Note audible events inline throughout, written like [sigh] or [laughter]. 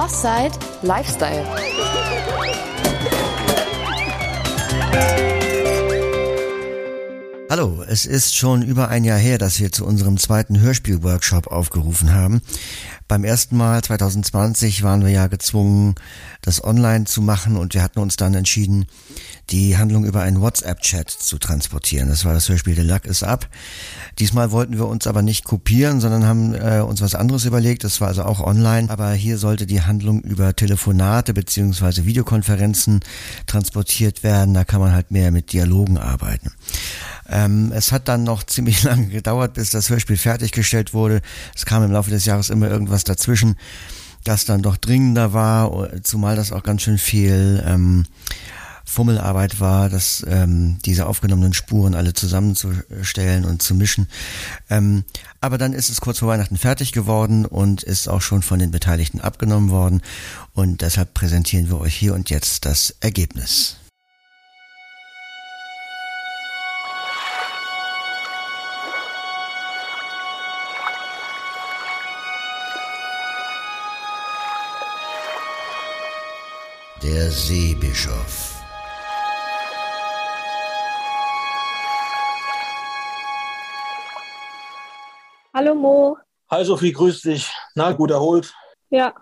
Offside Lifestyle. Hallo, es ist schon über ein Jahr her, dass wir zu unserem zweiten Hörspielworkshop aufgerufen haben. Beim ersten Mal 2020 waren wir ja gezwungen, das online zu machen und wir hatten uns dann entschieden, die Handlung über einen WhatsApp-Chat zu transportieren. Das war das Hörspiel The Luck is Up. Diesmal wollten wir uns aber nicht kopieren, sondern haben äh, uns was anderes überlegt. Das war also auch online, aber hier sollte die Handlung über Telefonate beziehungsweise Videokonferenzen transportiert werden. Da kann man halt mehr mit Dialogen arbeiten. Ähm, es hat dann noch ziemlich [laughs] lange gedauert, bis das Hörspiel fertiggestellt wurde. Es kam im Laufe des Jahres immer irgendwas dazwischen, das dann doch dringender war, zumal das auch ganz schön viel ähm, Fummelarbeit war, dass ähm, diese aufgenommenen Spuren alle zusammenzustellen und zu mischen. Ähm, aber dann ist es kurz vor Weihnachten fertig geworden und ist auch schon von den Beteiligten abgenommen worden. Und deshalb präsentieren wir euch hier und jetzt das Ergebnis. Der Seebischof. Hallo Mo. Hi Sophie, grüß dich. Na, gut erholt? Ja.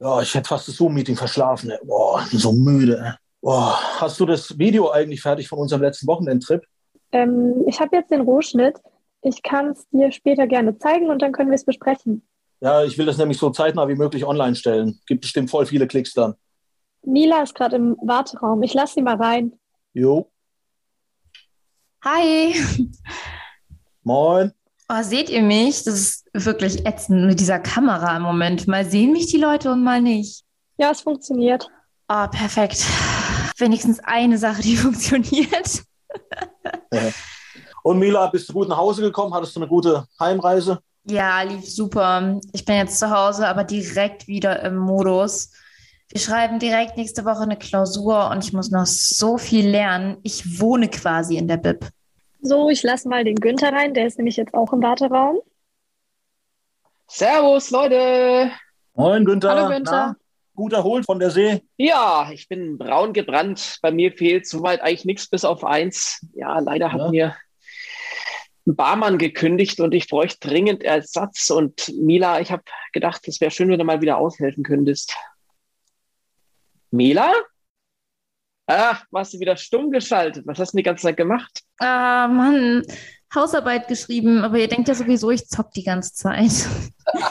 Ja, ich hätte fast das Zoom-Meeting verschlafen. Ey. Boah, ich bin so müde. Boah, hast du das Video eigentlich fertig von unserem letzten Wochenendtrip? Ähm, ich habe jetzt den Rohschnitt. Ich kann es dir später gerne zeigen und dann können wir es besprechen. Ja, ich will das nämlich so zeitnah wie möglich online stellen. Gibt bestimmt voll viele Klicks dann. Mila ist gerade im Warteraum. Ich lasse sie mal rein. Jo. Hi. Moin. Oh, seht ihr mich? Das ist wirklich ätzend mit dieser Kamera im Moment. Mal sehen mich die Leute und mal nicht. Ja, es funktioniert. Oh, perfekt. Wenigstens eine Sache, die [laughs] funktioniert. Und Mila, bist du gut nach Hause gekommen? Hattest du eine gute Heimreise? Ja, lief super. Ich bin jetzt zu Hause, aber direkt wieder im Modus. Wir schreiben direkt nächste Woche eine Klausur und ich muss noch so viel lernen. Ich wohne quasi in der Bib. So, ich lasse mal den Günther rein. Der ist nämlich jetzt auch im Warteraum. Servus, Leute. Moin, Günther. Hallo, Günther. Na, gut erholt von der See? Ja, ich bin braun gebrannt. Bei mir fehlt soweit eigentlich nichts bis auf eins. Ja, leider hat Ja. mir ein Barmann gekündigt und ich bräuchte dringend Ersatz. Und Mila, ich habe gedacht, es wäre schön, wenn du mal wieder aushelfen könntest. Mila? Ah, warst du wieder stumm geschaltet? Was hast du denn die ganze Zeit gemacht? Ah, Mann. Hausarbeit geschrieben, aber ihr denkt ja sowieso, ich zock die ganze Zeit. [laughs]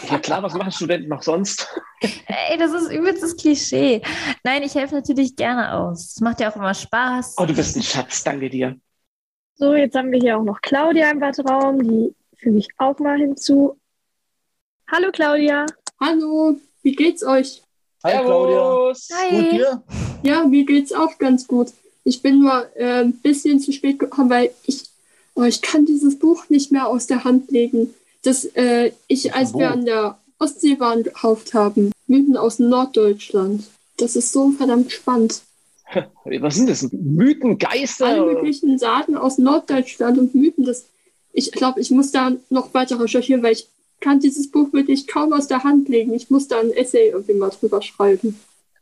Ja klar, was machen Studenten noch sonst? Ey, das ist übelstes Klischee. Nein, ich helfe natürlich gerne aus. Es macht ja auch immer Spaß. Oh, du bist ein Schatz, danke dir. So, jetzt haben wir hier auch noch Claudia im Warteraum. Die füge ich auch mal hinzu. Hallo Claudia. Hallo, wie geht's euch? Hi, Claudia. Servus. Hi. Gut dir? Ja, mir geht's auch ganz gut. Ich bin nur äh, ein bisschen zu spät gekommen, weil ich, oh, ich kann dieses Buch nicht mehr aus der Hand legen, das äh, ich, als wir an der Ostsee waren, gekauft haben. Mythen aus Norddeutschland. Das ist so verdammt spannend. [laughs] Was sind das? Mythen, Geister? Alle möglichen Sagen aus Norddeutschland und Mythen, das, ich glaube, ich muss da noch weiter recherchieren, weil ich kann dieses Buch wirklich kaum aus der Hand legen. Ich muss da ein Essay irgendwie mal drüber schreiben.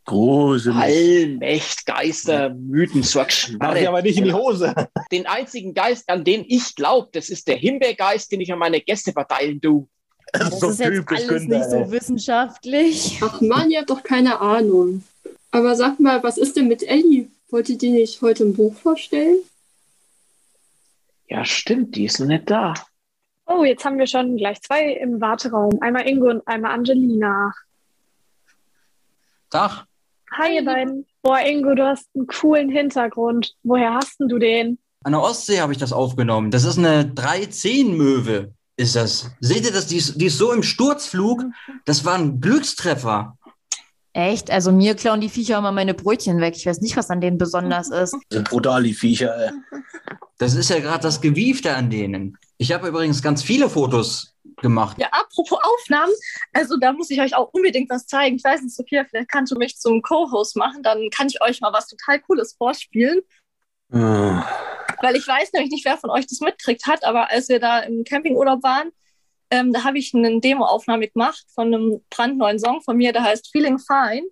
Gruselig. Allmächt, Geister, Mythen, so ein Mach Schmarre. ich aber nicht in die Hose. Den einzigen Geist, an den ich glaube, das ist der Himbeergeist, den ich an meine Gäste verteilen tu. Das So ist jetzt alles Günther, nicht so ey. wissenschaftlich. Ach man, ihr habt doch keine Ahnung. Aber sag mal, was ist denn mit Ellie? Wollt ihr die nicht heute im Buch vorstellen? Ja, stimmt, die ist noch nicht da. Oh, jetzt haben wir schon gleich zwei im Warteraum. Einmal Ingo und einmal Angelina. Tag. Hi, ihr beiden. Boah, Ingo, du hast einen coolen Hintergrund. Woher hast denn du den? An der Ostsee habe ich das aufgenommen. Das ist eine 310-Möwe, ist das. Seht ihr das? Die ist, die ist so im Sturzflug. Das war ein Glückstreffer. Echt? Also mir klauen die Viecher immer meine Brötchen weg. Ich weiß nicht, was an denen besonders ist. Sind brutal, die Viecher, ey. Das ist ja gerade das Gewiefte an denen. Ich habe übrigens ganz viele Fotos gemacht. Ja, apropos Aufnahmen, also da muss ich euch auch unbedingt was zeigen. Ich weiß nicht, Sophia, vielleicht kannst du mich zum Co-Host machen, dann kann ich euch mal was total Cooles vorspielen. Hm. Weil ich weiß nämlich nicht, wer von euch das mitkriegt hat, aber als wir da im Campingurlaub waren, Ähm, da habe ich eine Demo-Aufnahme gemacht von einem brandneuen Song von mir, der heißt Feeling Fine.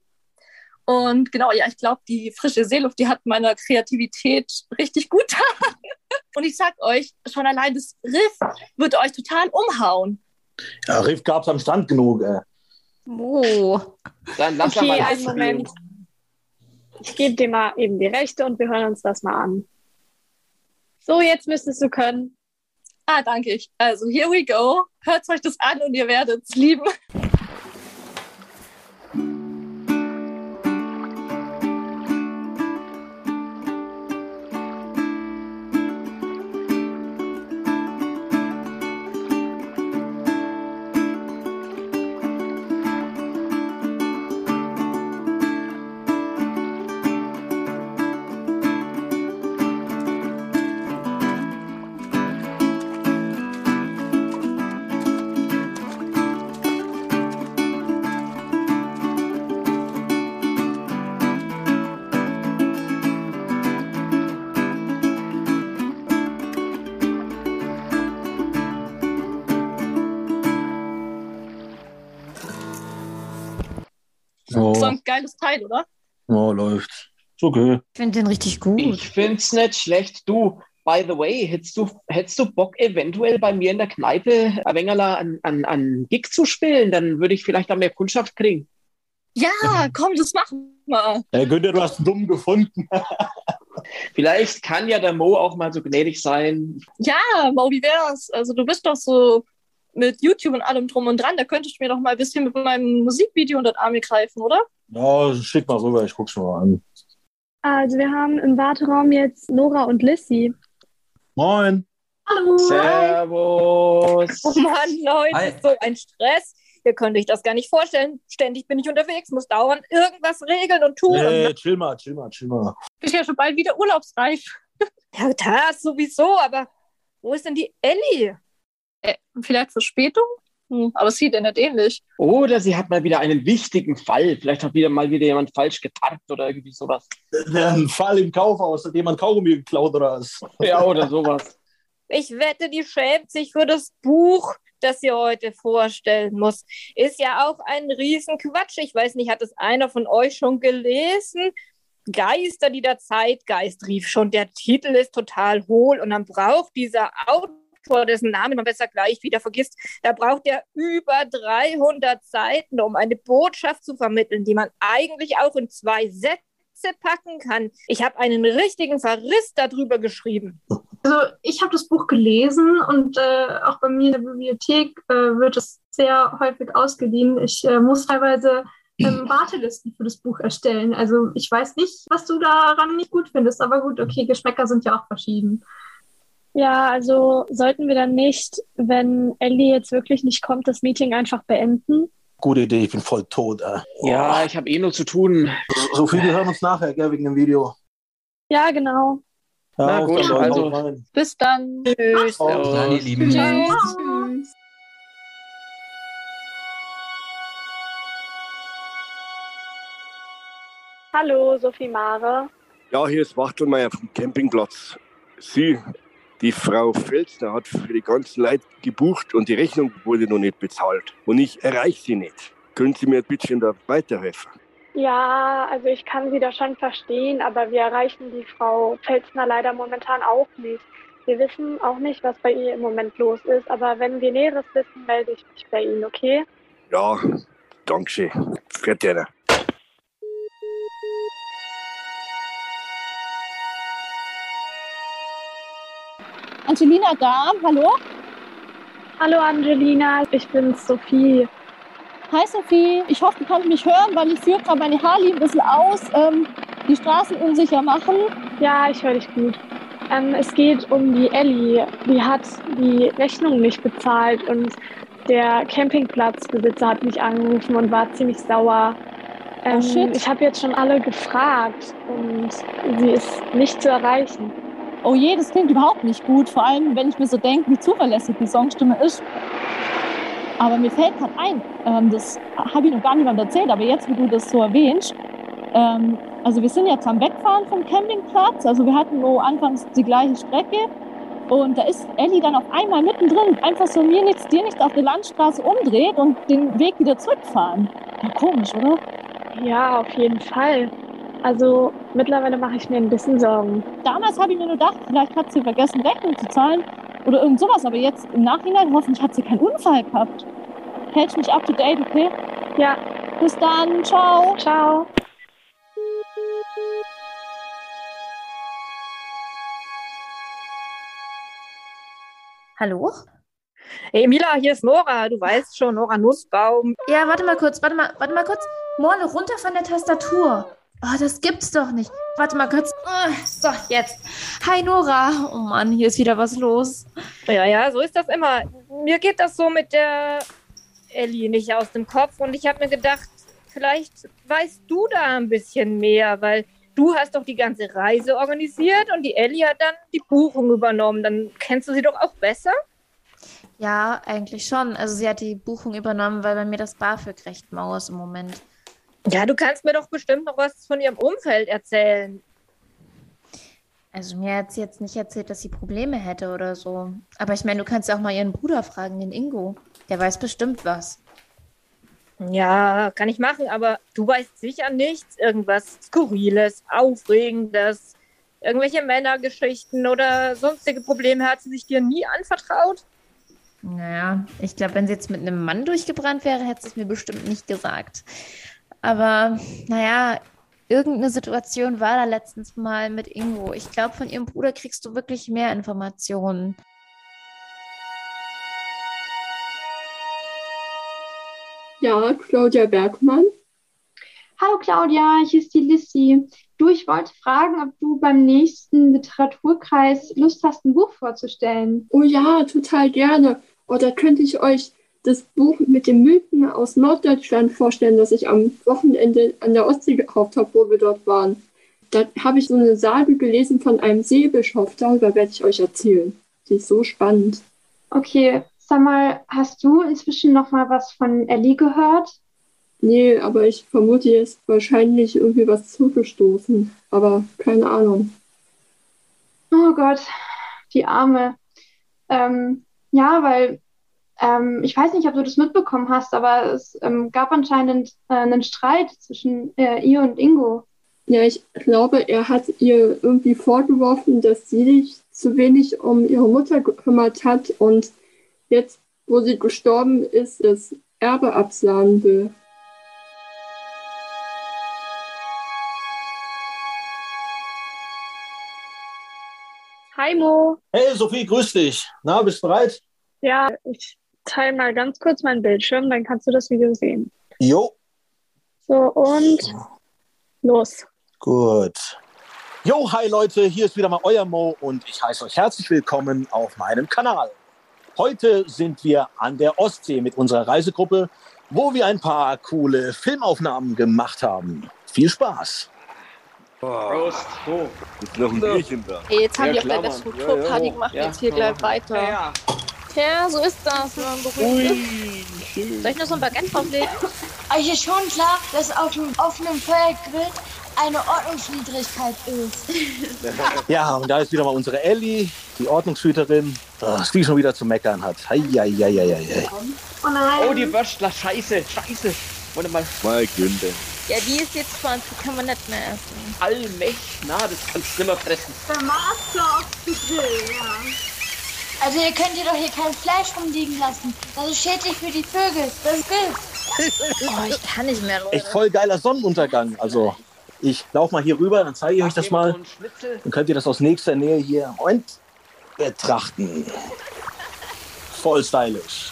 Und genau, ja, ich glaube, die frische Seeluft, die hat meiner Kreativität richtig gut getan. [laughs] Und ich sag euch, schon allein das Riff wird euch total umhauen. Ja, Riff gab es am Stand genug. Ey. Oh. Dann lass Okay, mal einen ausspielen. Moment. Ich gebe dir mal eben die Rechte und wir hören uns das mal an. So, jetzt müsstest du können. Ah, danke ich. Also, here we go. Hört euch das an und ihr werdet es lieben. So, So ein geiles Teil, oder? ja, läuft. Ist okay. Ich finde den richtig gut. Ich find's nicht schlecht. Du, by the way, hättest du, hättest du Bock, eventuell bei mir in der Kneipe wenig an, an, an Gig zu spielen? Dann würde ich vielleicht auch mehr Kundschaft kriegen. Ja, komm, das machen wir. Hey, Günther, du hast einen dumm gefunden. [laughs] Vielleicht kann ja der Mo auch mal so gnädig sein. Ja, Mo, wie wär's? Also, du bist doch so mit YouTube und allem drum und dran. Da könntest du mir doch mal ein bisschen mit meinem Musikvideo unter den Arm greifen, oder? Ja, schick mal rüber, ich guck's mir mal an. Also, wir haben im Warteraum jetzt Nora und Lissy. Moin. Hallo. Servus. Oh Mann, Leute, Hi. ist so ein Stress. Ihr könnt euch das gar nicht vorstellen. Ständig bin ich unterwegs, muss dauernd irgendwas regeln und tun. Hey, chill mal, chill mal, chill mal. Bist ja schon bald wieder urlaubsreif. Ja, das sowieso, aber wo ist denn die Ellie? Äh, vielleicht Verspätung? Hm, aber es sieht ja nicht ähnlich. Oder sie hat mal wieder einen wichtigen Fall. Vielleicht hat wieder mal wieder jemand falsch getarnt oder irgendwie sowas. Ein Fall im Kaufhaus, hat jemand Kaugummi geklaut oder was? Ja, oder sowas. Ich wette, die schämt sich für das Buch, das sie heute vorstellen muss. Ist ja auch ein Riesenquatsch. Ich weiß nicht, hat es einer von euch schon gelesen? Geister, die der Zeitgeist rief schon. Der Titel ist total hohl und dann braucht dieser Autor, dessen Namen man besser gleich wieder vergisst, da braucht er über 300 Seiten, um eine Botschaft zu vermitteln, die man eigentlich auch in zwei Sätze packen kann. Ich habe einen richtigen Verriss darüber geschrieben. Also ich habe das Buch gelesen und äh, auch bei mir in der Bibliothek äh, wird es sehr häufig ausgeliehen. Ich äh, muss teilweise ähm, [laughs] Wartelisten für das Buch erstellen. Also ich weiß nicht, was du daran nicht gut findest, aber gut, okay, Geschmäcker sind ja auch verschieden. Ja, also sollten wir dann nicht, wenn Ellie jetzt wirklich nicht kommt, das Meeting einfach beenden? Gute Idee, ich bin voll tot. Ey. Ja, ich habe eh nur zu tun. So viel, wir hören uns nachher, gell, wegen dem Video. Ja, genau. Ja, Na gut, dann, also- rein. Bis dann. Tschüss. Auf Servus. Dann, ihr Lieben. Tschüss. Hallo, Sophie Mare. Ja, hier ist Wachtelmeier vom Campingplatz. Sie, die Frau Felsner, hat für die ganzen Leute gebucht und die Rechnung wurde noch nicht bezahlt. Und ich erreiche sie nicht. Können Sie mir ein bisschen da weiterhelfen? Ja, also ich kann Sie da schon verstehen, aber wir erreichen die Frau Pfälzner leider momentan auch nicht. Wir wissen auch nicht, was bei ihr im Moment los ist, aber wenn wir Näheres wissen, melde ich mich bei Ihnen, okay? Ja, danke schön. Für Angelina da, hallo? Hallo Angelina, ich bin Sophie. Hi Sophie, ich hoffe, du kannst mich hören, weil ich führe gerade meine Harley ein bisschen aus, ähm, die Straßen unsicher machen. Ja, ich höre dich gut. Ähm, es geht um die Ellie. Die hat die Rechnung nicht bezahlt und der Campingplatzbesitzer hat mich angerufen und war ziemlich sauer. Ähm, shit. ich habe jetzt schon alle gefragt und sie ist nicht zu erreichen. Oh je, das klingt überhaupt nicht gut, vor allem wenn ich mir so denke, wie zuverlässig die Songstimme ist. Aber mir fällt gerade ein, ähm, das habe ich noch gar niemand erzählt, aber jetzt, wie du das so erwähnst, ähm, also wir sind jetzt am Wegfahren vom Campingplatz, also wir hatten nur anfangs die gleiche Strecke Und da ist Ellie dann auf einmal mittendrin, einfach so mir nichts, dir nichts auf der Landstraße umdreht und den Weg wieder zurückfahren. Komisch, oder? Ja, auf jeden Fall. Also mittlerweile mache ich mir ein bisschen Sorgen. Damals habe ich mir nur gedacht, vielleicht hat sie vergessen, Rechnung zu zahlen oder irgend sowas. Aber jetzt im Nachhinein hoffentlich hat sie keinen Unfall gehabt. Hält mich up to date, okay? Ja. Bis dann. Ciao. Ciao. Hallo? Hey Mila, hier ist Nora. Du weißt schon, Nora Nussbaum. Ja, warte mal kurz, warte mal, warte mal kurz. Morle, runter von der Tastatur. Oh, das gibt's doch nicht. Warte mal kurz. Oh, so, jetzt. Hi Nora. Oh Mann, hier ist wieder was los. Ja, ja, so ist das immer. Mir geht das so mit der Ellie nicht aus dem Kopf und ich habe mir gedacht, vielleicht weißt du da ein bisschen mehr, weil du hast doch die ganze Reise organisiert und die Ellie hat dann die Buchung übernommen. Dann kennst du sie doch auch besser? Ja, eigentlich schon. Also sie hat die Buchung übernommen, weil bei mir das BAföG recht mau ist im Moment. Ja, du kannst mir doch bestimmt noch was von ihrem Umfeld erzählen. Also mir hat sie jetzt nicht erzählt, dass sie Probleme hätte oder so. Aber ich meine, du kannst ja auch mal ihren Bruder fragen, den Ingo. Der weiß bestimmt was. Ja, kann ich machen, aber du weißt sicher nichts. Irgendwas Skurriles, Aufregendes, irgendwelche Männergeschichten oder sonstige Probleme hat sie sich dir nie anvertraut? Naja, ich glaube, wenn sie jetzt mit einem Mann durchgebrannt wäre, hätte sie es mir bestimmt nicht gesagt. Aber naja, irgendeine Situation war da letztens mal mit Ingo. Ich glaube, von ihrem Bruder kriegst du wirklich mehr Informationen. Ja, Claudia Bergmann. Hallo Claudia, hier ist die Lissy. Du, ich wollte fragen, ob du beim nächsten Literaturkreis Lust hast, ein Buch vorzustellen. Oh ja, total gerne. Oder könnte ich euch das Buch mit den Mythen aus Norddeutschland vorstellen, das ich am Wochenende an der Ostsee gekauft habe, wo wir dort waren. Da habe ich so eine Sage gelesen von einem Seebischof. Darüber werde ich euch erzählen. Die ist so spannend. Okay, sag mal, hast du inzwischen noch mal was von Ellie gehört? Nee, aber ich vermute, ihr ist wahrscheinlich irgendwie was zugestoßen. Aber keine Ahnung. Oh Gott, die Arme. Ähm, ja, weil ähm, ich weiß nicht, ob du das mitbekommen hast, aber es ähm, gab anscheinend äh, einen Streit zwischen äh, ihr und Ingo. Ja, ich glaube, er hat ihr irgendwie vorgeworfen, dass sie sich zu wenig um ihre Mutter gekümmert hat und jetzt, wo sie gestorben ist, das Erbe absahen will. Hi Mo. Hey Sophie, grüß dich. Na, bist du bereit? Ja, ich teile mal ganz kurz meinen Bildschirm, dann kannst du das Video sehen. Jo. So, und los. Gut. Jo, hi Leute, hier ist wieder mal euer Mo und ich heiße euch herzlich willkommen auf meinem Kanal. Heute sind wir an der Ostsee mit unserer Reisegruppe, wo wir ein paar coole Filmaufnahmen gemacht haben. Viel Spaß! Prost. So. Ist noch ein Bierchen da. Hey, jetzt haben Ja, die auf der. Ja, Kulturparty ja. gemacht, Ja, jetzt hier gleich weiter. Ja, Tja, so ist das, wenn man berühmt ist. Soll ich noch so ein Baguette drauflegen? Euch ist schon klar, dass auf dem offenen Feuergrill eine Ordnungswidrigkeit ist. [laughs] Ja, und da ist wieder mal unsere Ellie, die Ordnungshüterin, dass die schon wieder zu meckern hat. Heieieiei. Oh nein. Oh, die Würstler, scheiße, scheiße. Warte mal. Mal Günther. Ja, die ist jetzt 20, kann man nicht mehr essen. Allmächt, na, das kannst du nimmer fressen. Der Master auf den Grill, ja. Also ihr könnt hier doch hier kein Fleisch rumliegen lassen. Das ist schädlich für die Vögel. Das ist Gift. [laughs] Oh, ich kann nicht mehr, Leute. Echt voll geiler Sonnenuntergang. Also, ich laufe mal hier rüber, dann zeige ich euch das mal. Dann könnt ihr das aus nächster Nähe hier und betrachten. Voll stylisch.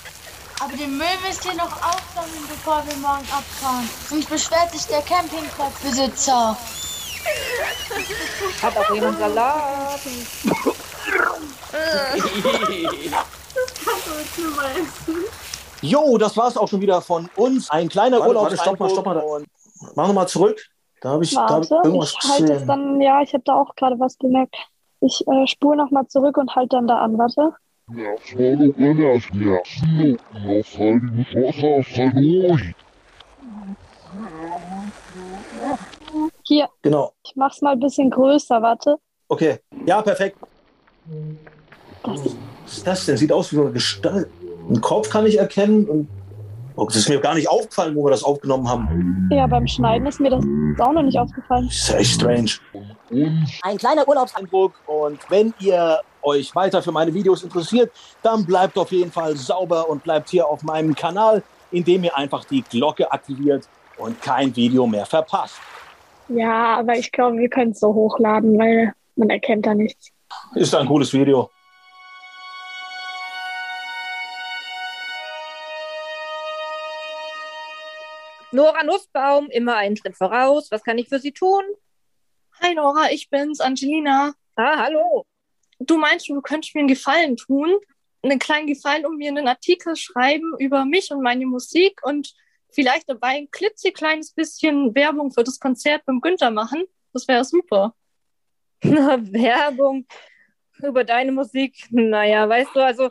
Aber den Müll müsst ihr noch aufsammeln, bevor wir morgen abfahren. Sonst beschwert sich der Campingplatzbesitzer. Hat auch jemand Salat? [laughs] Jo, das war's auch schon wieder von uns. Ein kleiner Warte, Urlaub. warte, stopp mal, stopp mal. Und mach nochmal zurück. Da habe ich, da hab ich Warte, irgendwas ich halte es dann, ja, ich habe da auch gerade was bemerkt. Ich äh, spule nochmal zurück und halte dann da an, warte. Hier, Genau. ich mach's mal ein bisschen größer, warte. Okay. Ja, perfekt. Was ist das denn? Sieht aus wie eine Gestalt. Ein Kopf kann ich erkennen. Und oh, das ist mir gar nicht aufgefallen, wo wir das aufgenommen haben. Ja, beim Schneiden ist mir das auch noch nicht aufgefallen. Das ist echt strange. Ein kleiner Urlaubseindruck. Und wenn ihr euch weiter für meine Videos interessiert, dann bleibt auf jeden Fall sauber und bleibt hier auf meinem Kanal, indem ihr einfach die Glocke aktiviert und kein Video mehr verpasst. Ja, aber ich glaube, wir können es so hochladen, weil man erkennt da nichts. Ist ein cooles Video. Nora Nussbaum, immer einen Schritt voraus. Was kann ich für Sie tun? Hi Nora, ich bin's, Angelina. Ah, hallo. Du meinst, du könntest mir einen Gefallen tun? Einen kleinen Gefallen und mir einen Artikel schreiben über mich und meine Musik und vielleicht dabei ein klitzekleines bisschen Werbung für das Konzert beim Günther machen? Das wäre super. [laughs] Werbung über deine Musik. Naja, weißt du, also,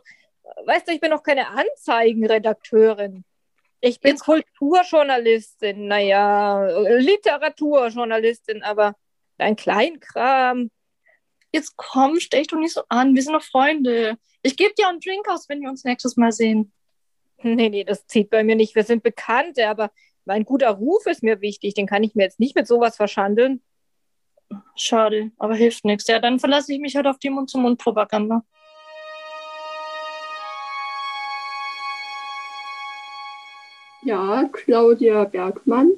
weißt du, ich bin noch keine Anzeigenredakteurin. Ich bin Kulturjournalistin, naja, Literaturjournalistin, aber ein Kleinkram. Jetzt komm, stech doch nicht so an. Wir sind doch Freunde. Ich gebe dir einen Drink aus, wenn wir uns nächstes Mal sehen. Nee, nee, das zieht bei mir nicht. Wir sind Bekannte, aber mein guter Ruf ist mir wichtig. Den kann ich mir jetzt nicht mit sowas verschandeln. Schade, aber hilft nichts. Ja, dann verlasse ich mich halt auf die Mund-zu-Mund-Propaganda. Ja, Claudia Bergmann.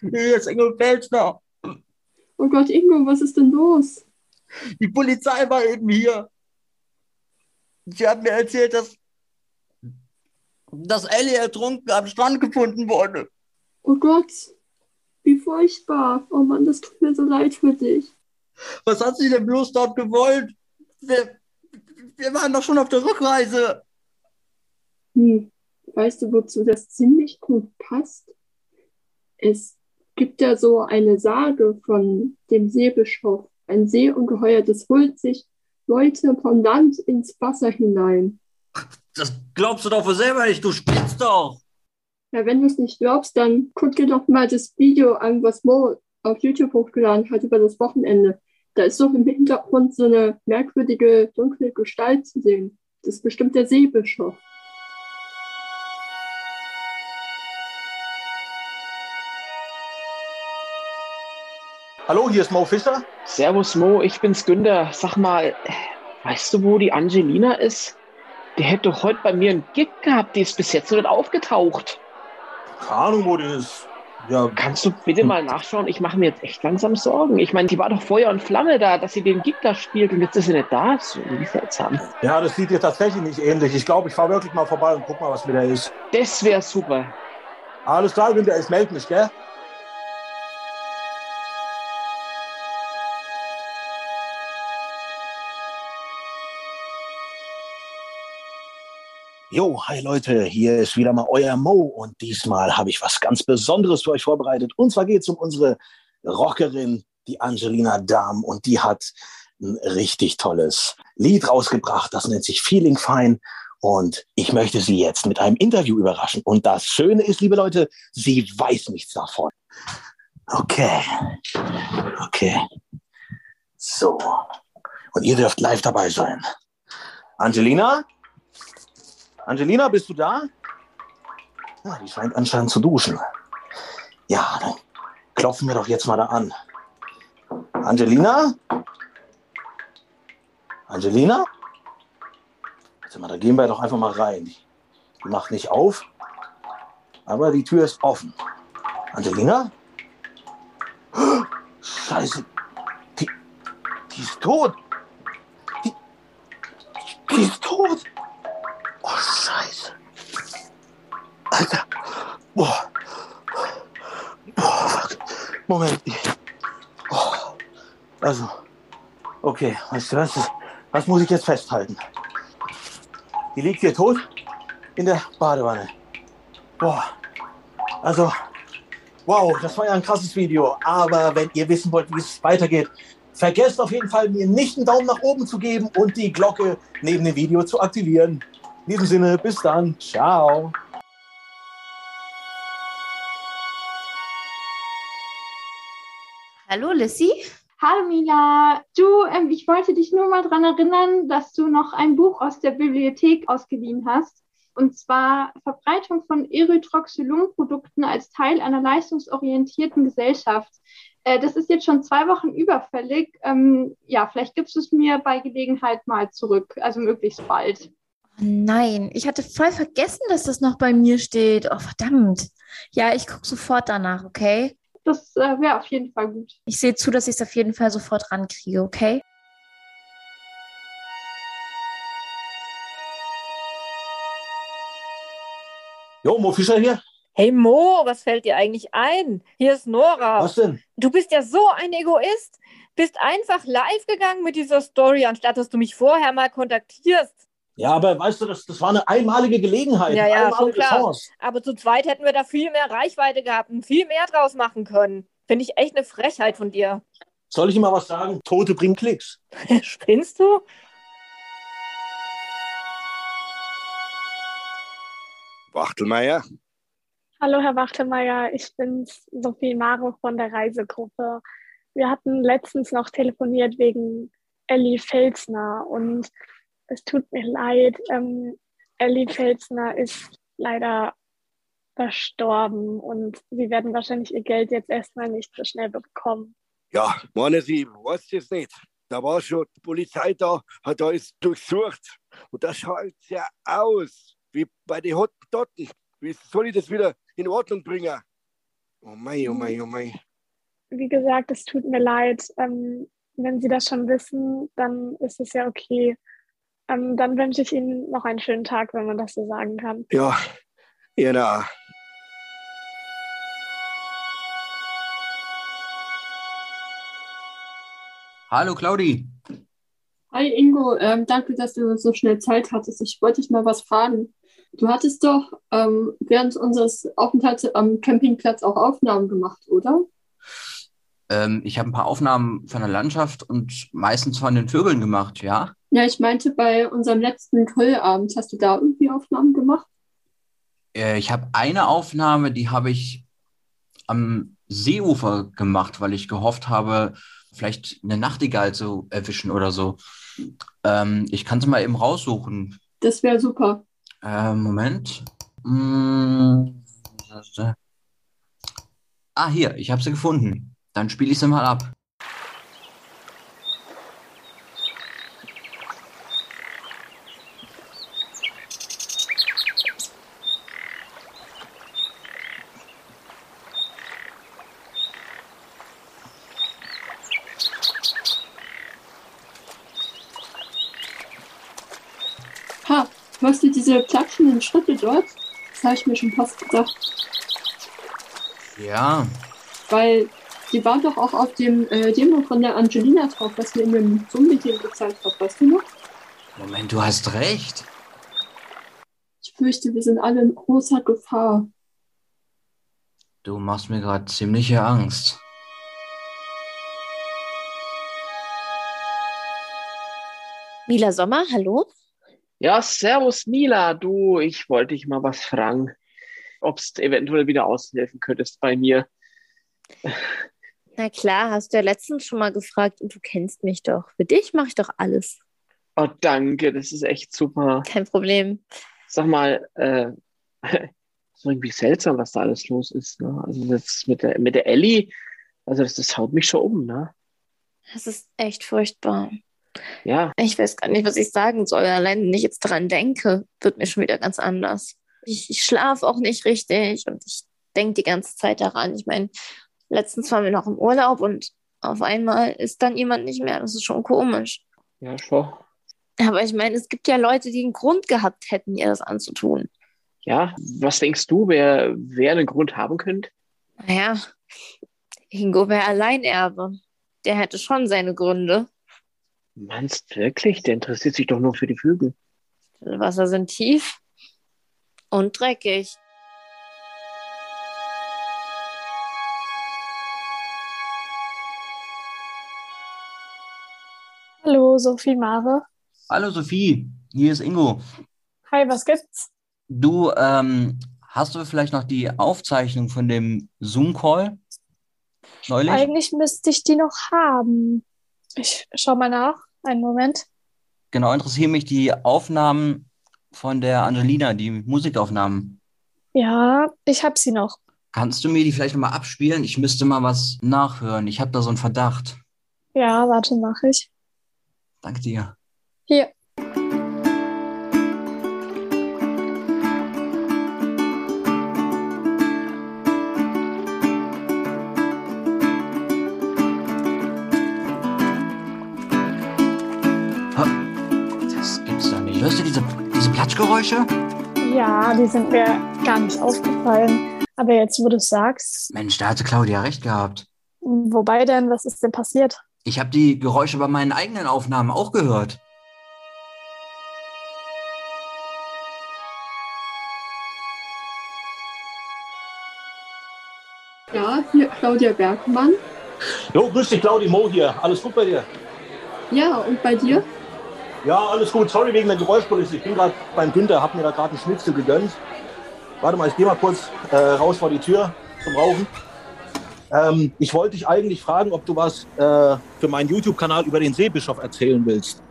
Hier ist Ingo Felsner. Oh Gott, Ingo, was ist denn los? Die Polizei war eben hier. Sie hat mir erzählt, dass, dass Ellie ertrunken am Strand gefunden wurde. Oh Gott, wie furchtbar. Oh Mann, das tut mir so leid für dich. Was hat sie denn bloß dort gewollt? Wir, wir waren doch schon auf der Rückreise. Hm, weißt du, wozu das ziemlich gut passt? Es gibt ja so eine Sage von dem Seebischof. Ein Seeungeheuer, das holt sich Leute vom Land ins Wasser hinein. Das glaubst du doch wohl selber nicht, du spinnst doch. Ja, wenn du es nicht glaubst, dann guck dir doch mal das Video an, was Mo auf YouTube hochgeladen hat über das Wochenende. Da ist doch im Hintergrund so eine merkwürdige, dunkle Gestalt zu sehen. Das ist bestimmt der Seebischof. Hallo, hier ist Mo Fischer. Servus Mo, ich bin's Günther. Sag mal, weißt du, wo die Angelina ist? Die hätte doch heute bei mir einen Gig gehabt, die ist bis jetzt noch nicht aufgetaucht. Keine Ahnung, wo die ist. Ja. Kannst du bitte mal nachschauen? Ich mache mir jetzt echt langsam Sorgen. Ich meine, die war doch Feuer und Flamme da, dass sie den Gig da spielt und jetzt ist sie nicht da. Ist irgendwie seltsam. Ja, das sieht dir tatsächlich nicht ähnlich. Ich glaube, ich fahre wirklich mal vorbei und guck mal, was mit der ist. Das wäre super. Alles klar, Günther, ich melde mich, gell? Jo, hi Leute, hier ist wieder mal euer Mo und diesmal habe ich was ganz Besonderes für euch vorbereitet. Und zwar geht es um unsere Rockerin, die Angelina Dahm und die hat ein richtig tolles Lied rausgebracht, das nennt sich Feeling Fine und ich möchte sie jetzt mit einem Interview überraschen. Und das Schöne ist, liebe Leute, sie weiß nichts davon. Okay, okay, so und ihr dürft live dabei sein. Angelina? Angelina, bist du da? Ja, die scheint anscheinend zu duschen. Ja, dann klopfen wir doch jetzt mal da an. Angelina? Angelina? Warte mal, da gehen wir doch einfach mal rein. Die macht nicht auf, aber die Tür ist offen. Angelina? Scheiße. Die, die ist tot. Die, die ist Boah. Boah, fuck. Moment. Oh. Also, okay, weißt du was? Was muss ich jetzt festhalten? Die liegt hier tot in der Badewanne. Boah. Also, wow, das war ja ein krasses Video. Aber wenn ihr wissen wollt, wie es weitergeht, vergesst auf jeden Fall, mir nicht einen Daumen nach oben zu geben und die Glocke neben dem Video zu aktivieren. In diesem Sinne, bis dann. Ciao. Hallo Lissy? Hallo Mila, du, ähm, ich wollte dich nur mal daran erinnern, dass du noch ein Buch aus der Bibliothek ausgeliehen hast. Und zwar Verbreitung von Erythroxylum-Produkten als Teil einer leistungsorientierten Gesellschaft. Äh, das ist jetzt schon zwei Wochen überfällig. Ähm, ja, vielleicht gibst du es mir bei Gelegenheit mal zurück, also möglichst bald. Nein, ich hatte voll vergessen, dass das noch bei mir steht. Oh, verdammt. Ja, ich gucke sofort danach, okay? Das äh, wäre auf jeden Fall gut. Ich sehe zu, dass ich es auf jeden Fall sofort rankriege, okay? Jo, Mo Fischer hier. Hey Mo, was fällt dir eigentlich ein? Hier ist Nora. Was denn? Du bist ja so ein Egoist. Bist einfach live gegangen mit dieser Story, anstatt dass du mich vorher mal kontaktierst. Ja, aber weißt du, das, das war eine einmalige Gelegenheit. Ja, ja, schon einmalige klar. Chance. Aber zu zweit hätten wir da viel mehr Reichweite gehabt und viel mehr draus machen können. Finde ich echt eine Frechheit von dir. Soll ich ihm mal was sagen? Tote bringen Klicks. [laughs] Spinnst du? Wachtelmeier, Hallo, Herr Wachtelmeier. Ich bin's, Sophie Maro von der Reisegruppe. Wir hatten letztens noch telefoniert wegen Elli Felsner und es tut mir leid. Ähm, Elli Felsner ist leider verstorben und Sie werden wahrscheinlich Ihr Geld jetzt erstmal nicht so schnell bekommen. ja, meinen Sie, weißt du es nicht? Da war schon die Polizei da, hat alles durchsucht. Und das schaut ja aus, wie bei den Hottentotten. Wie soll ich das wieder in Ordnung bringen? Oh mei, oh mei, oh mei. Wie gesagt, es tut mir leid. Ähm, wenn Sie das schon wissen, dann ist es ja okay. Ähm, dann wünsche ich Ihnen noch einen schönen Tag, wenn man das so sagen kann. Ja, genau. Hallo Claudi. Hi Ingo, ähm, danke, dass du so schnell Zeit hattest. Ich wollte dich mal was fragen. Du hattest doch ähm, während unseres Aufenthalts am Campingplatz auch Aufnahmen gemacht, oder? Ähm, ich habe ein paar Aufnahmen von der Landschaft und meistens von den Vögeln gemacht, ja. Ja, ich meinte, bei unserem letzten Grillabend hast du da irgendwie Aufnahmen gemacht? Äh, ich habe eine Aufnahme, die habe ich am Seeufer gemacht, weil ich gehofft habe, vielleicht eine Nachtigall zu erwischen oder so. Ähm, ich kann sie mal eben raussuchen. Das wäre super. Äh, Moment. Mm, Ah, hier, ich habe sie gefunden. Dann spiele ich sie mal ab. Ha, hörst du diese klatschenden Schritte dort? Das habe ich mir schon fast gedacht. Ja, Weil die war doch auch auf dem äh, Demo von der Angelina drauf, was mir in dem Zoom-Meeting gezeigt hat. Weißt du noch? Moment, du hast recht. Ich fürchte, wir sind alle in großer Gefahr. Du machst mir gerade ziemliche Angst. Mila Sommer, hallo? Ja, servus Mila, du, ich wollte dich mal was fragen, ob du eventuell wieder aushelfen könntest bei mir. Na klar, hast du ja letztens schon mal gefragt und du kennst mich doch. Für dich mache ich doch alles. Oh, danke, das ist echt super. Kein Problem. Sag mal, äh, [laughs] ist irgendwie seltsam, was da alles los ist. Ne? Also das mit der, mit der Ellie, also das, das haut mich schon um, ne? Das ist echt furchtbar. Ja, Ich weiß gar nicht, was ich sagen soll. Allein, wenn ich jetzt dran denke, wird mir schon wieder ganz anders. Ich, ich schlafe auch nicht richtig und ich denke die ganze Zeit daran. Ich meine, letztens waren wir noch im Urlaub und auf einmal ist dann jemand nicht mehr. Das ist schon komisch. ja, schon. Aber ich meine, es gibt ja Leute, die einen Grund gehabt hätten, ihr das anzutun. Ja, was denkst du, wer, wer einen Grund haben könnte? Naja, Ingo wäre Alleinerbe. Der hätte schon seine Gründe. Meinst du wirklich? Der interessiert sich doch nur für die Vögel. Die Wasser sind tief und dreckig. Hallo, Sophie Mare. Hallo Sophie, hier ist Ingo. Hi, was gibt's? Du, ähm, hast du vielleicht noch die Aufzeichnung von dem Zoom-Call? neulich? Eigentlich müsste ich die noch haben. Ich schau mal nach. Einen Moment. Genau, interessieren mich die Aufnahmen von der Angelina, die Musikaufnahmen. Ja, ich habe sie noch. Kannst du mir die vielleicht nochmal abspielen? Ich müsste mal was nachhören. Ich habe da so einen Verdacht. Ja, warte, mach ich. Danke dir. Hier. Platschgeräusche? Ja, die sind mir gar nicht aufgefallen. Aber jetzt, wo du es sagst, Mensch, da hatte Claudia recht gehabt. wobei denn, was ist denn passiert? Ich habe die Geräusche bei meinen eigenen Aufnahmen auch gehört. Ja, hier Claudia Bergmann. Jo, grüß dich, Claudi Mo hier. Alles gut bei dir? Ja, und bei dir? Ja, alles gut. Sorry wegen der Geräuschkulisse. Ich bin gerade beim Günther, hab mir da gerade einen Schnitzel gegönnt. Warte mal, ich gehe mal kurz äh, raus vor die Tür zum Rauchen. Ähm, ich wollte dich eigentlich fragen, ob du was äh, für meinen YouTube-Kanal über den Seebischof erzählen willst.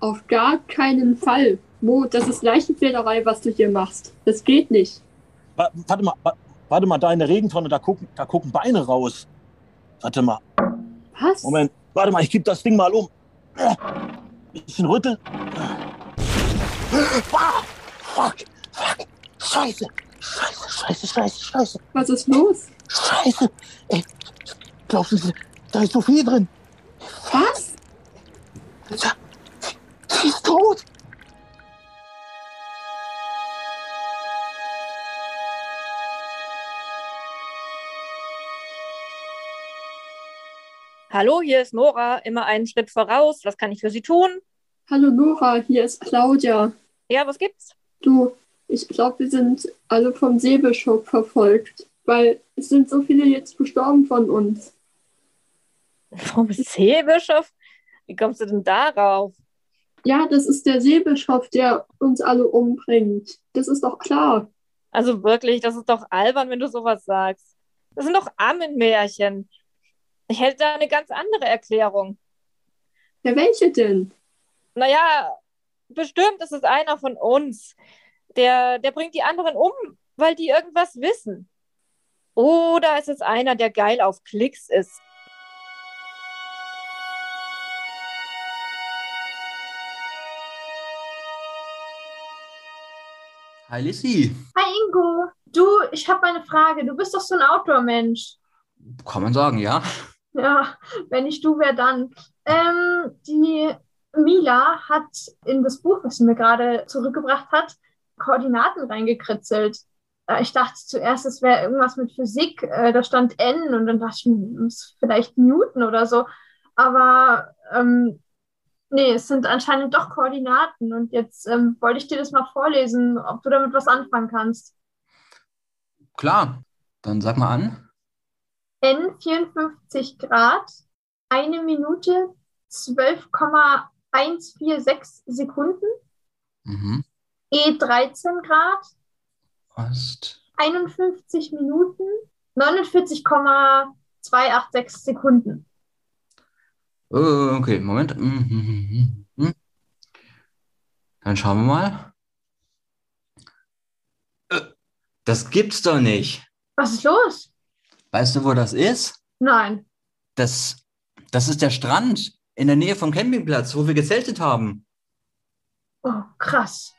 Auf gar keinen Fall. Mo, das ist Leichenfederei, was du hier machst. Das geht nicht. Wa- Warte mal, wa- warte mal, da in der Regentonne, da gucken, da gucken Beine raus. Warte mal. Was? Moment, warte mal, ich kipp das Ding mal um. Bisschen rütteln. Ah, fuck, fuck, scheiße, scheiße, scheiße, scheiße, scheiße. Was ist los? Scheiße, ey, glaubst du, da ist so viel drin. Was? Ja, sie ist tot. Hallo, hier ist Nora, immer einen Schritt voraus. Was kann ich für Sie tun? Hallo Nora, hier ist Claudia. Ja, was gibt's? Du, ich glaube, wir sind alle vom Seebischof verfolgt, weil es sind so viele jetzt gestorben von uns. [laughs] Vom Seebischof? Wie kommst du denn darauf? Ja, das ist der Seebischof, der uns alle umbringt. Das ist doch klar. Also wirklich, das ist doch albern, wenn du sowas sagst. Das sind doch Ammenmärchen. Ich hätte da eine ganz andere Erklärung. Ja, welche denn? Naja, bestimmt ist es einer von uns. Der, der bringt die anderen um, weil die irgendwas wissen. Oder ist es einer, der geil auf Klicks ist? Hi Lissy. Hi Ingo. Du, ich habe eine Frage. Du bist doch so ein Outdoor-Mensch. Kann man sagen, ja? Ja, wenn ich du, wer dann? Ähm, die Mila hat in das Buch, was sie mir gerade zurückgebracht hat, Koordinaten reingekritzelt. Äh, Ich dachte zuerst, es wäre irgendwas mit Physik. Äh, Da stand N und dann dachte ich, hm, es ist vielleicht Newton oder so. Aber ähm, nee, es sind anscheinend doch Koordinaten. Und jetzt ähm, wollte ich dir das mal vorlesen, ob du damit was anfangen kannst. Klar. Dann sag mal an. N 54 Grad, eine Minute 12,146 Sekunden. Mhm. E 13 Grad, Fast. 51 Minuten, 49,286 Sekunden. Äh, okay, Moment. Mhm, mhm, mhm. Dann schauen wir mal. Äh, Das gibt's doch nicht. Was ist los? Weißt du, wo das ist? Nein. Das, das ist der Strand in der Nähe vom Campingplatz, wo wir gezeltet haben. Oh, krass.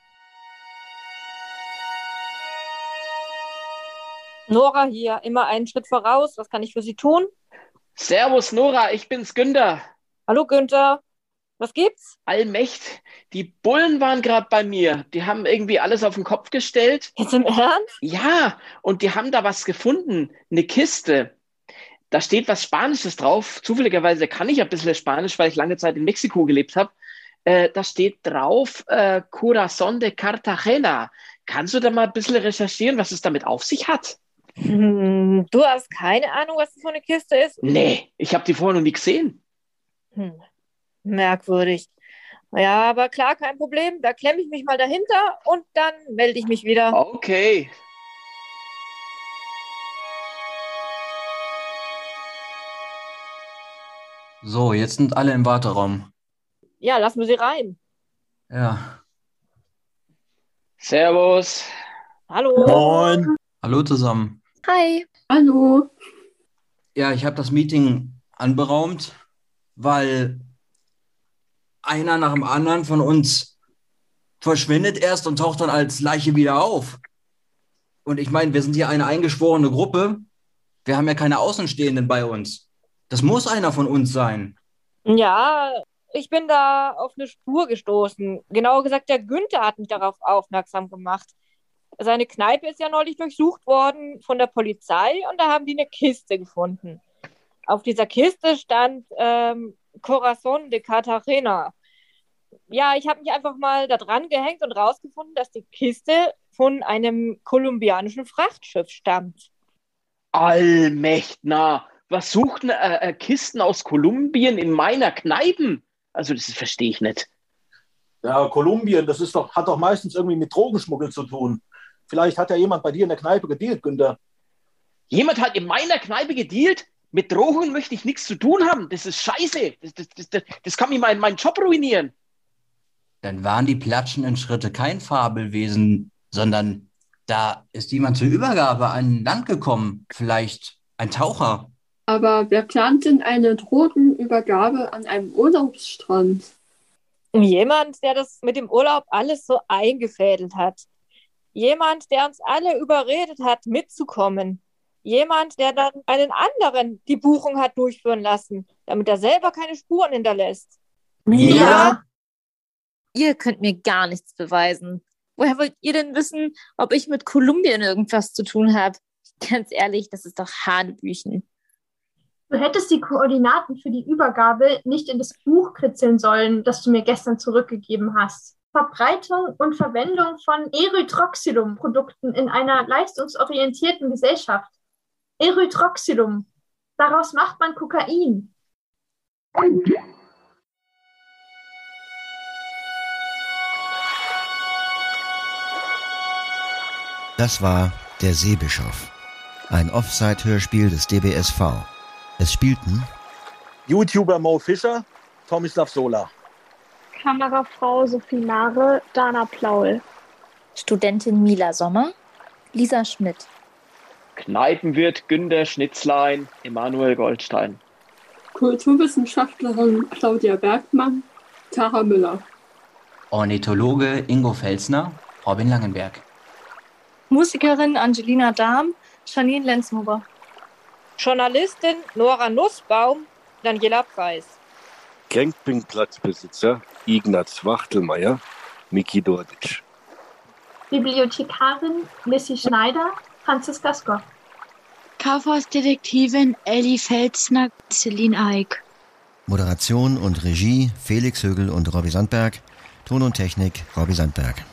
Nora hier, immer einen Schritt voraus. Was kann ich für Sie tun? Servus Nora, ich bin's Günther. Hallo Günther. Was gibt's? Allmächt, die Bullen waren gerade bei mir. Die haben irgendwie alles auf den Kopf gestellt. Jetzt im Ernst? Ja, und die haben da was gefunden, eine Kiste. Da steht was Spanisches drauf. Zufälligerweise kann ich ein bisschen Spanisch, weil ich lange Zeit in Mexiko gelebt habe. Äh, da steht drauf äh, Corazón de Cartagena. Kannst du da mal ein bisschen recherchieren, was es damit auf sich hat? Hm, du hast keine Ahnung, was das für eine Kiste ist? Nee, ich habe die vorher noch nie gesehen. Hm, merkwürdig. Ja, aber klar, kein Problem. Da klemme ich mich mal dahinter und dann melde ich mich wieder. Okay. So, jetzt sind alle im Warteraum. Ja, lassen wir sie rein. Ja. Servus. Hallo. Moin. Hallo zusammen. Hi. Hallo. Ja, ich habe das Meeting anberaumt, weil einer nach dem anderen von uns verschwindet erst und taucht dann als Leiche wieder auf. Und ich meine, wir sind hier eine eingeschworene Gruppe. Wir haben ja keine Außenstehenden bei uns. Das muss einer von uns sein. Ja, ich bin da auf eine Spur gestoßen. Genauer gesagt, der Günther hat mich darauf aufmerksam gemacht. Seine Kneipe ist ja neulich durchsucht worden von der Polizei und da haben die eine Kiste gefunden. Auf dieser Kiste stand ähm, Corazon de Cartagena. Ja, ich habe mich einfach mal da dran gehängt und rausgefunden, dass die Kiste von einem kolumbianischen Frachtschiff stammt. Allmächtner, was suchten äh, äh, Kisten aus Kolumbien in meiner Kneipen? Also, das verstehe ich nicht. Ja, Kolumbien, das ist doch, hat doch meistens irgendwie mit Drogenschmuggel zu tun. Vielleicht hat ja jemand bei dir in der Kneipe gedealt, Günther. Jemand hat in meiner Kneipe gedealt? Mit Drogen möchte ich nichts zu tun haben. Das ist scheiße. Das, das, das, das, das kann mir meinen, meinen Job ruinieren. Dann waren die platschenden Schritte kein Fabelwesen, sondern da ist jemand zur Übergabe an Land gekommen. Vielleicht ein Taucher. Aber wer plant denn eine Drogenübergabe an einem Urlaubsstrand? Jemand, der das mit dem Urlaub alles so eingefädelt hat. Jemand, der uns alle überredet hat, mitzukommen. Jemand, der dann einen anderen die Buchung hat durchführen lassen, damit er selber keine Spuren hinterlässt. Ja. Ihr könnt mir gar nichts beweisen. Woher wollt ihr denn wissen, ob ich mit Kolumbien irgendwas zu tun habe? Ganz ehrlich, das ist doch Hanebüchen. Du hättest die Koordinaten für die Übergabe nicht in das Buch kritzeln sollen, das du mir gestern zurückgegeben hast. Verbreitung und Verwendung von Erythroxylum-Produkten in einer leistungsorientierten Gesellschaft. Erythroxylum. Daraus macht man Kokain. Das war Der Seebischof. Ein Offside-Hörspiel des DBSV. Es spielten YouTuber Mo Fischer, Tomislav Sola. Kamerafrau Sophie Nare, Dana Plaul. Studentin Mila Sommer, Lisa Schmidt. Kneipenwirt Günter Schnitzlein, Emanuel Goldstein. Kulturwissenschaftlerin Claudia Bergmann, Tara Müller. Ornithologe Ingo Felsner, Robin Langenberg. Musikerin Angelina Dahm, Janine Lenzhuber. Journalistin Nora Nussbaum, Daniela Preis. Campingplatzbesitzer Ignaz Wachtelmeier, Miki Dordic. Bibliothekarin Missy Schneider, Franziska Skott. Kaufhausdetektivin Elli Felsner, Celine Eick. Moderation und Regie Felix Högel und Robbie Sandberg. Ton und Technik Robbie Sandberg.